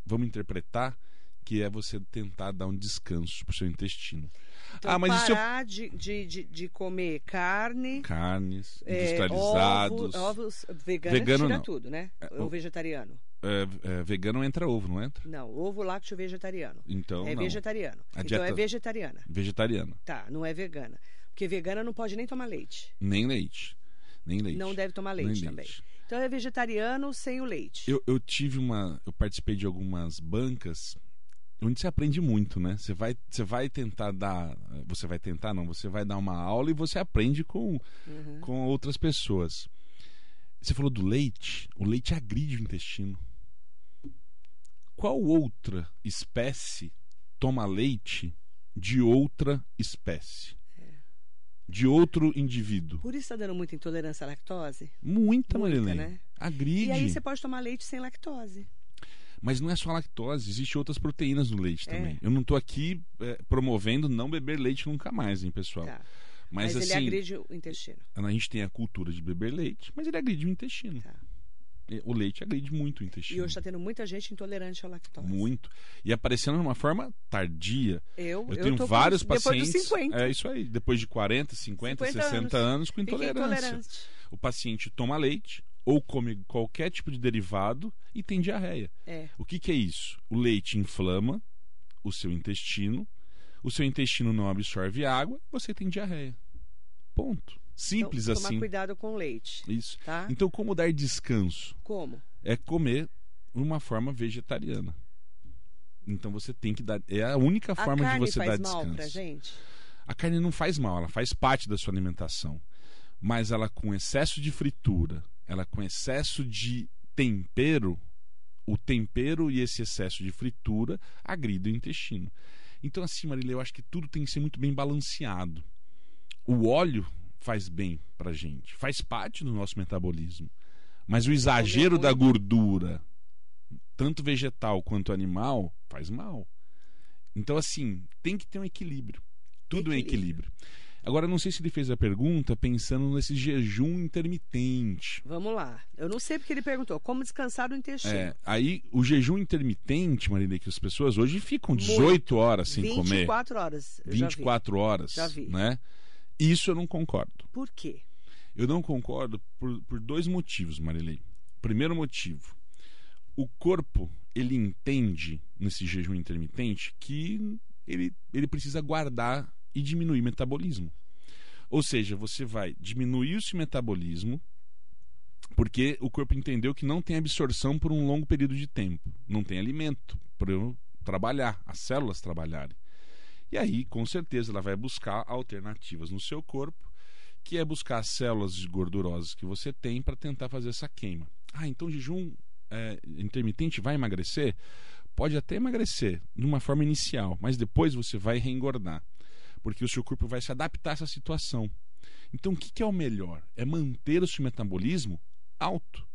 vamos interpretar que é você tentar dar um descanso pro seu intestino. Então, ah, mas se eu- parar de, de, de, comer carne, Carnes, é, industrializados. ovo- ovos, vegano, Vegano tira não. tudo, né? É, Ou o- vegetariano. É, é, vegano entra ovo, não entra? Não, ovo lácteo vegetariano. Então, é não. vegetariano. A Então é dieta- vegetariana. Vegetariano. Tá, não é vegana. Porque vegana não pode nem tomar leite. Nem leite. Nem leite. Não deve tomar Nem leite também. Então é vegetariano sem o leite. Eu, eu tive uma. Eu participei de algumas bancas onde você aprende muito, né? Você vai, você vai tentar dar. Você vai tentar, não, você vai dar uma aula e você aprende com, Uhum. com outras pessoas. Você falou do leite. O leite agride o intestino. Qual outra espécie toma leite de outra espécie? De outro indivíduo? Por isso está dando muita intolerância à lactose. Muita, Muita, Marilene. né? Agride. E aí você pode tomar leite sem lactose. Mas não é só a lactose, existem outras proteínas no leite É. também. Eu não tô aqui é, promovendo não beber leite nunca mais, hein, pessoal? Tá. Mas, Mas, assim, ele agride o intestino. a gente tem a cultura de beber leite, mas ele agride o intestino. Tá. O leite agride muito o E intestino. hoje está tendo muita gente intolerante à lactose. Muito. E aparecendo de uma forma tardia. Eu, Eu, eu tenho com- vários depois pacientes. dos 50. É isso aí. Depois de 40, 50, 50 60 anos, com Fiquei intolerância. intolerante. O paciente toma leite ou come qualquer tipo de derivado e tem diarreia. É. O que, que é isso? O leite inflama o seu intestino, o seu intestino não absorve água, você tem diarreia. Ponto. Simples então, Tomar assim. cuidado com o leite, Isso. tá? Então, como dar descanso? Como? É comer uma forma vegetariana. Então você tem que dar. É a única A forma de carne você dar faz mal descanso. pra gente? A carne não faz mal, ela faz parte da sua alimentação. Mas ela com excesso de fritura, ela com excesso de tempero, o tempero e esse excesso de fritura agride o intestino. Então, assim, Marília, eu acho que tudo tem que ser muito bem balanceado. O óleo faz bem pra gente, faz parte do nosso metabolismo. Mas o exagero da gordura, tanto vegetal quanto animal, faz mal. Então, assim, tem que ter um equilíbrio. Tudo é Equilíbrio. equilíbrio. Agora, não sei se ele fez a pergunta pensando nesse jejum intermitente. Vamos lá. Eu não sei porque ele perguntou. Como descansar o intestino? É, aí, o jejum intermitente, Marília, que as pessoas hoje ficam 18 horas sem comer. 24 horas. eu já vi. 24 horas, Já vi. né? Isso eu não concordo. Por quê? Eu não concordo por, por dois motivos, Marilei. Primeiro motivo, o corpo, ele entende nesse jejum intermitente que ele, ele precisa guardar e diminuir o metabolismo. Ou seja, você vai diminuir o seu metabolismo porque o corpo entendeu que não tem absorção por um longo período de tempo. Não tem alimento para trabalhar, as células trabalharem. E aí, com certeza, ela vai buscar alternativas no seu corpo, que é buscar as células gordurosas que você tem para tentar fazer essa queima. Ah, então jejum é, intermitente vai emagrecer? Pode até emagrecer de uma forma inicial, mas depois você vai reengordar, porque o seu corpo vai se adaptar a essa situação. Então, o que, é o melhor? É manter o seu metabolismo alto.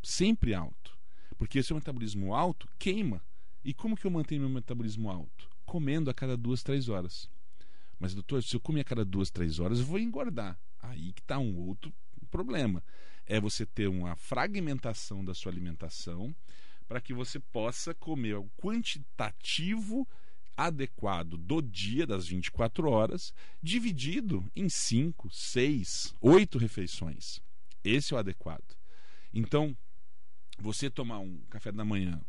Sempre alto. Porque o seu metabolismo alto queima. E como que eu mantenho meu metabolismo alto? Comendo a cada duas, três horas. Mas, doutor, se eu comer a cada duas, três horas, eu vou engordar. Aí que está um outro problema. É você ter uma fragmentação da sua alimentação para que você possa comer o quantitativo adequado do dia, das 24 horas, dividido em 5, 6, 8 refeições. Esse é o adequado. Então, você tomar um café da manhã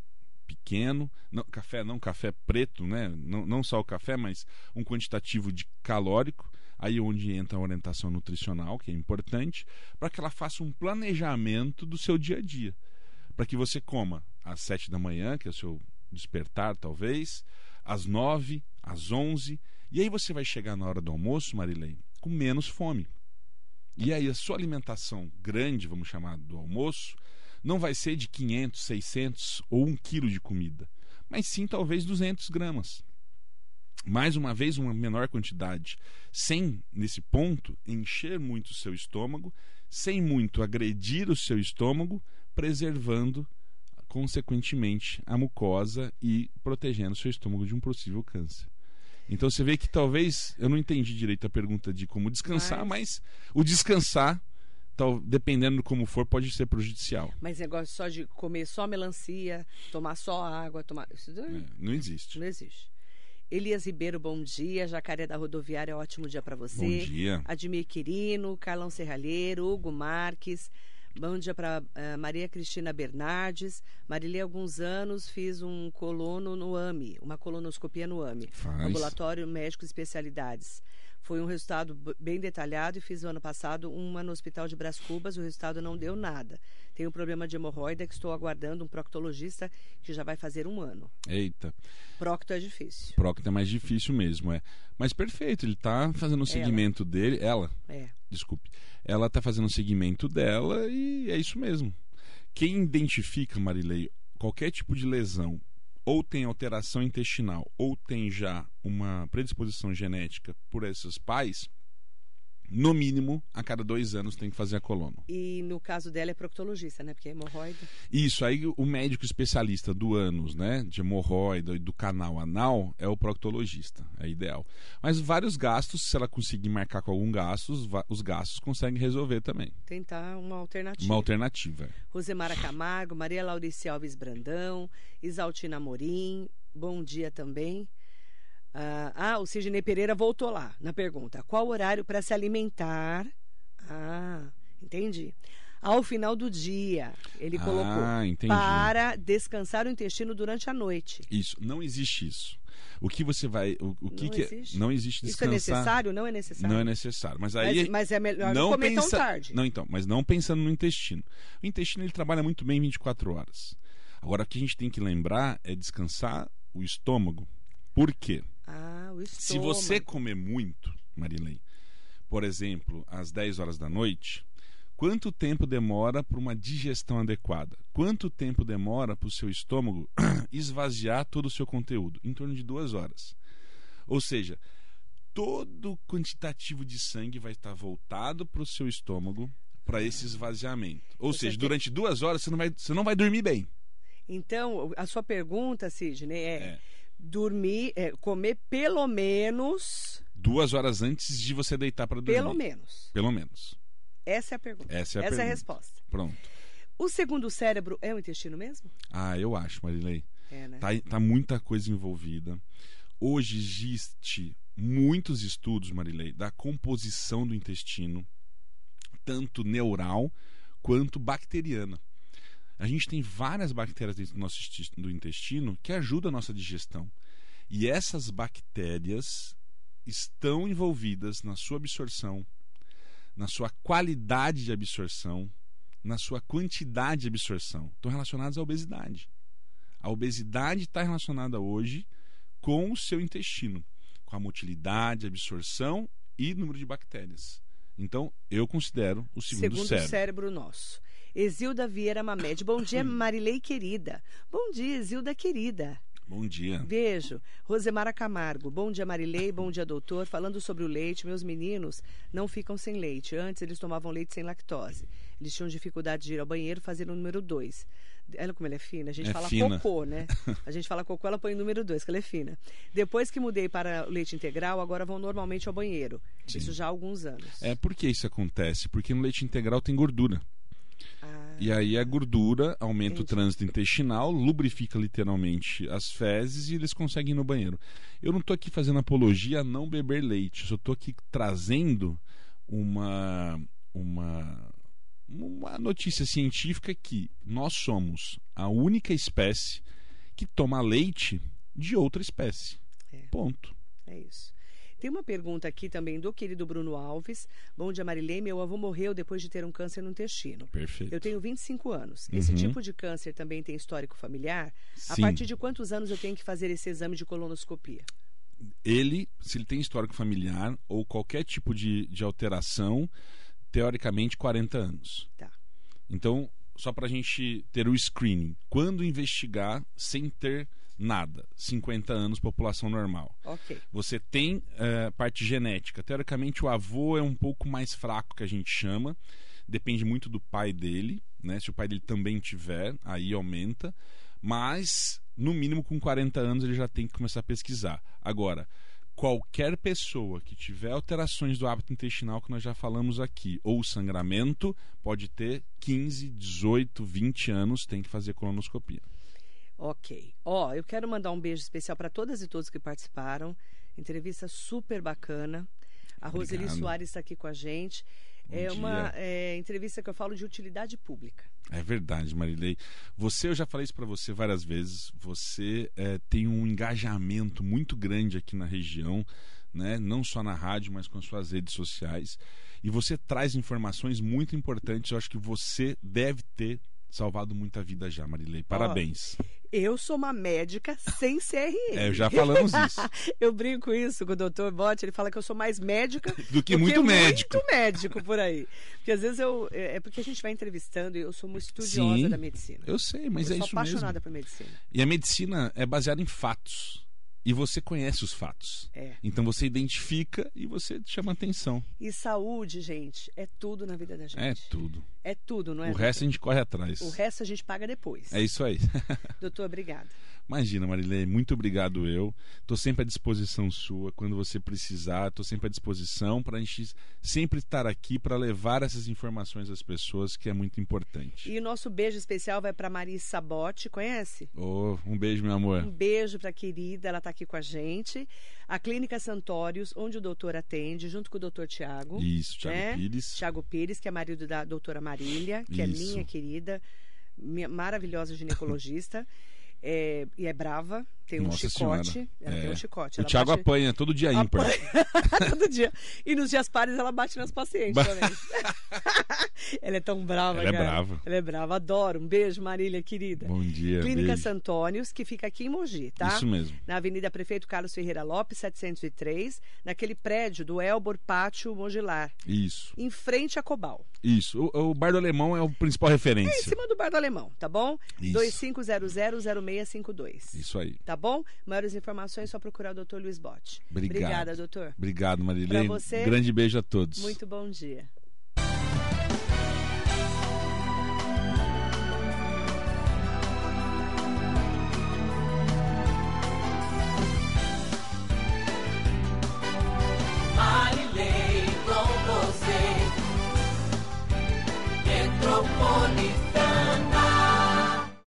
pequeno, não, café não café preto, né? Não, não só o café, mas um quantitativo de calórico, aí onde entra a orientação nutricional, que é importante, para que ela faça um planejamento do seu dia a dia, para que você coma às sete da manhã, que é o seu despertar talvez, às nove, às onze, e aí você vai chegar na hora do almoço, Marilei, com menos fome. E aí a sua alimentação grande, vamos chamar do almoço, não vai ser de 500, 600 ou 1 quilo de comida, mas sim talvez 200 gramas. Mais uma vez, uma menor quantidade, sem, nesse ponto, encher muito o seu estômago, sem muito agredir o seu estômago, preservando, consequentemente, a mucosa e protegendo o seu estômago de um possível câncer. Então você vê que talvez eu não entendi direito a pergunta de como descansar, Mas- mas o descansar tal, dependendo de como for, pode ser prejudicial. Mas negócio só de comer só melancia, tomar só água, tomar. Isso daí É, não existe. não existe. Elias Ribeiro, bom dia. Jacaré da Rodoviária, ótimo dia para você. Bom dia. Admir Quirino, Carlão Serralheiro, Hugo Marques. Bom dia para Maria Cristina Bernardes. Marilê, há alguns anos fiz um colono no AMI, uma colonoscopia no AMI, Faz. Ambulatório Médico Especialidades. Foi um resultado bem detalhado e fiz no ano passado uma no Hospital de Brás Cubas. O resultado não deu nada. Tenho um problema de hemorroida que estou aguardando um proctologista que já vai fazer um ano. Eita. Procto é difícil. Prócto é mais difícil mesmo, é. Mas perfeito, ele tá fazendo o segmento dele. Ela, É. desculpe. Ela tá fazendo o segmento dela e é isso mesmo. Quem identifica, Marilei, qualquer tipo de lesão, ou tem alteração intestinal, ou tem já uma predisposição genética por esses pais, no mínimo, a cada dois anos tem que fazer a colono. E no caso dela é proctologista, né? Porque é hemorroida. Isso, aí o médico especialista do ânus, né, de hemorroida e do canal anal é o proctologista, é ideal. Mas vários gastos, se ela conseguir marcar com algum gasto, os gastos conseguem resolver também. Tentar uma alternativa. Uma alternativa. Rosemara Camargo, Maria Laurice Alves Brandão, Isaltina Morim, bom dia também. Ah, ah, o Sidney Pereira voltou lá na pergunta. Qual horário para se alimentar? Ah, entendi. Ao final do dia, ele Ah, colocou entendi. para descansar o intestino durante a noite. Isso, não existe isso. O que você vai, o, o que Não que existe? não existe Isso é descansar. necessário? Não é necessário? Não é necessário. Mas aí mas, mas é melhor não comer pensa... tão tarde. Não, então, mas não pensando no intestino. O intestino ele trabalha muito bem 24 horas. Agora o que a gente tem que lembrar é descansar o estômago. Por quê? Ah, o Se estômago. você comer muito, Marilei, por exemplo, às 10 horas da noite, quanto tempo demora para uma digestão adequada? Quanto tempo demora para o seu estômago <clears throat> esvaziar todo o seu conteúdo? Em torno de duas horas. Ou seja, todo o quantitativo de sangue vai estar voltado para o seu estômago para esse esvaziamento. Ou Você seja, tem- durante duas horas você não vai, você não vai dormir bem. Então, a sua pergunta, Sidney, é, É. dormir, é, comer pelo menos, Duas horas antes de você deitar para dormir. pelo menos. Pelo menos. Essa é a pergunta. Essa é a Essa é a pergunta. resposta. Pronto. O segundo cérebro é o intestino mesmo? Ah, eu acho, Marilei. É, né? Tá, tá muita coisa envolvida. Hoje existe muitos estudos, Marilei, da composição do intestino, tanto neural quanto bacteriana. A gente tem várias bactérias dentro do nosso do intestino que ajudam a nossa digestão. E essas bactérias estão envolvidas na sua absorção, na sua qualidade de absorção, na sua quantidade de absorção. Estão relacionadas à obesidade. A obesidade está relacionada hoje com o seu intestino, com a motilidade, absorção e número de bactérias. Então, eu considero o segundo, Segundo cérebro. cérebro nosso. Exilda Vieira Mamed. Bom dia, <coughs> Marilei querida. Bom dia, Exilda querida. Bom dia. Beijo. Rosemara Camargo. Bom dia, Marilei. Bom dia, doutor. Falando sobre o leite, meus meninos não ficam sem leite. Antes eles tomavam leite sem lactose. Eles tinham dificuldade de ir ao banheiro, fazer o número 2. Olha como ela é fina. A gente É fala fina. cocô, né? <laughs> A gente fala cocô, ela põe o número 2, que ela é fina. Depois que mudei para o leite integral, agora vão normalmente ao banheiro. Sim. Isso já há alguns anos. É por que isso acontece? Porque no leite integral tem gordura. E aí a gordura aumenta o Entendi. trânsito intestinal, lubrifica literalmente as fezes e eles conseguem ir no banheiro. Eu não estou aqui fazendo apologia a não beber leite, eu só estou aqui trazendo uma, uma, uma notícia científica que nós somos a única espécie que toma leite de outra espécie. É. Ponto. É isso. Tem uma pergunta aqui também do querido Bruno Alves. Bom dia, Marilei. Meu avô morreu depois de ter um câncer no intestino. Perfeito. Eu tenho 25 anos. Esse Uhum. tipo de câncer também tem histórico familiar? A Sim. partir de quantos anos eu tenho que fazer esse exame de colonoscopia? ele, se ele tem histórico familiar ou qualquer tipo de, de alteração, teoricamente 40 anos. Tá. Então, só para a gente ter o screening, quando investigar sem ter nada, 50 anos, população normal. Ok. Você tem eh, parte genética. Teoricamente, o avô é um pouco mais fraco, que a gente chama. Depende muito do pai dele. Né? Se o pai dele também tiver, aí aumenta. Mas, no mínimo, com 40 anos, ele já tem que começar a pesquisar. Agora, qualquer pessoa que tiver alterações do hábito intestinal que nós já falamos aqui, ou sangramento, pode ter 15, 18, 20 anos, tem que fazer colonoscopia. Ok. Ó, eu quero mandar um beijo especial para todas e todos que participaram. Entrevista super bacana. A Roseli Obrigado. Soares está aqui com a gente. Bom é dia. uma é, entrevista que eu falo de utilidade pública. É verdade, Marilei. Você, eu já falei isso para você várias vezes. Você é, tem um engajamento muito grande aqui na região, né? Não só na rádio, mas com as suas redes sociais. E você traz informações muito importantes. Eu acho que você deve ter salvado muita vida já, Marilei. Parabéns. Eu sou uma médica sem CRM. É, já falamos <laughs> isso. Eu brinco isso com o doutor Botti, ele fala que eu sou mais médica <laughs> Do que muito médico. Muito médico por aí. Porque às vezes eu. É é porque a gente vai entrevistando e eu sou uma estudiosa Sim, da medicina. Eu sei, mas eu é sou isso apaixonada mesmo. por medicina. E a medicina é baseada em fatos. E você conhece os fatos. É. Então você identifica e você chama atenção. E saúde, gente, é tudo na vida da gente. É tudo. É tudo, não é? O resto a gente corre atrás. O resto a gente paga depois. É isso aí. <laughs> Doutor, obrigada. Imagina, Marilei, muito obrigado eu. Estou sempre à disposição sua. Quando você precisar, estou sempre à disposição para a gente sempre estar aqui para levar essas informações às pessoas, que é muito importante. E o nosso beijo especial vai para Marisa Sabote, conhece? Oh, um beijo, meu amor. Um beijo para a querida, ela está aqui com a gente. A Clínica Santórios, onde o doutor atende, junto com o doutor Tiago. Isso, Thiago né? Pires. Tiago Pires, que é marido da doutora Marília, que é Isso. minha querida, minha maravilhosa ginecologista. <laughs> É, e é brava, tem um Nossa chicote. Senhora. Ela É. tem um chicote. O Thiago bate- apanha todo dia ímpar. <laughs> todo dia. E nos dias pares ela bate nas pacientes Ba- também. <laughs> ela é tão brava, Ela é cara. brava. Ela é brava. Adoro. Um beijo, Marília, querida. Bom dia. Clínica beijo. Santônios, que fica aqui em Mogi, tá? Isso mesmo. Na Avenida Prefeito Carlos Ferreira Lopes, 703, naquele prédio do Elbor Pátio Mogilar, Isso, em frente a Cobal. isso. O, o Bar do Alemão é o principal É em referência. cima do Bar do Alemão, tá bom? Isso. 25000652. Isso aí. Tá bom? Maiores informações é só procurar o doutor Luiz. Obrigado. Obrigada, doutor. Obrigado, Marilene. Você- Grande beijo a todos. Muito bom dia.